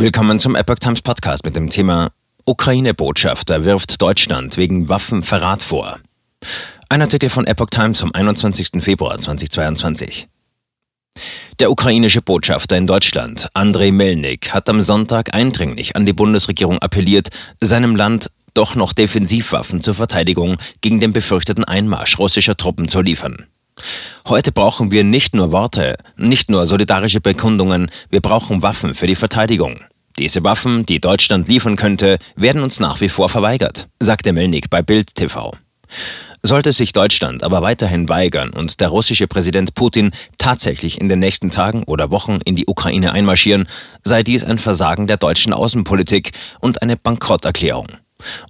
Willkommen zum Epoch Times Podcast mit dem Thema Ukraine-Botschafter wirft Deutschland wegen Waffenverrat vor. Ein Artikel von Epoch Times vom 21. Februar 2022. Der ukrainische Botschafter in Deutschland, Andrei Melnik, hat am Sonntag eindringlich an die Bundesregierung appelliert, seinem Land doch noch Defensivwaffen zur Verteidigung gegen den befürchteten Einmarsch russischer Truppen zu liefern. Heute brauchen wir nicht nur Worte, nicht nur solidarische Bekundungen, wir brauchen Waffen für die Verteidigung. Diese Waffen, die Deutschland liefern könnte, werden uns nach wie vor verweigert, sagte Melnik bei Bild TV. Sollte sich Deutschland aber weiterhin weigern und der russische Präsident Putin tatsächlich in den nächsten Tagen oder Wochen in die Ukraine einmarschieren, sei dies ein Versagen der deutschen Außenpolitik und eine Bankrotterklärung.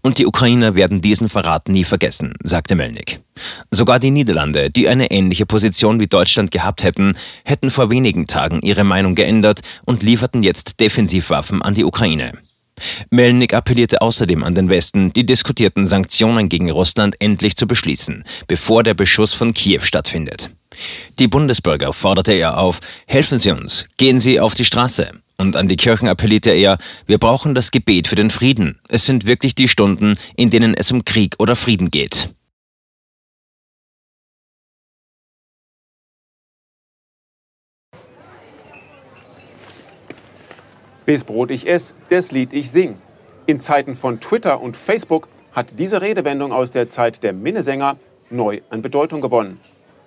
Und die Ukrainer werden diesen Verrat nie vergessen, sagte Melnik. Sogar die Niederlande, die eine ähnliche Position wie Deutschland gehabt hätten, hätten vor wenigen Tagen ihre Meinung geändert und lieferten jetzt Defensivwaffen an die Ukraine. Melnik appellierte außerdem an den Westen, die diskutierten Sanktionen gegen Russland endlich zu beschließen, bevor der Beschuss von Kiew stattfindet. Die Bundesbürger forderte er auf, helfen Sie uns, gehen Sie auf die Straße. Und an die Kirchen appellierte er, wir brauchen das Gebet für den Frieden. Es sind wirklich die Stunden, in denen es um Krieg oder Frieden geht. Bis Brot ich ess, das Lied ich sing. In Zeiten von Twitter und Facebook hat diese Redewendung aus der Zeit der Minnesänger neu an Bedeutung gewonnen.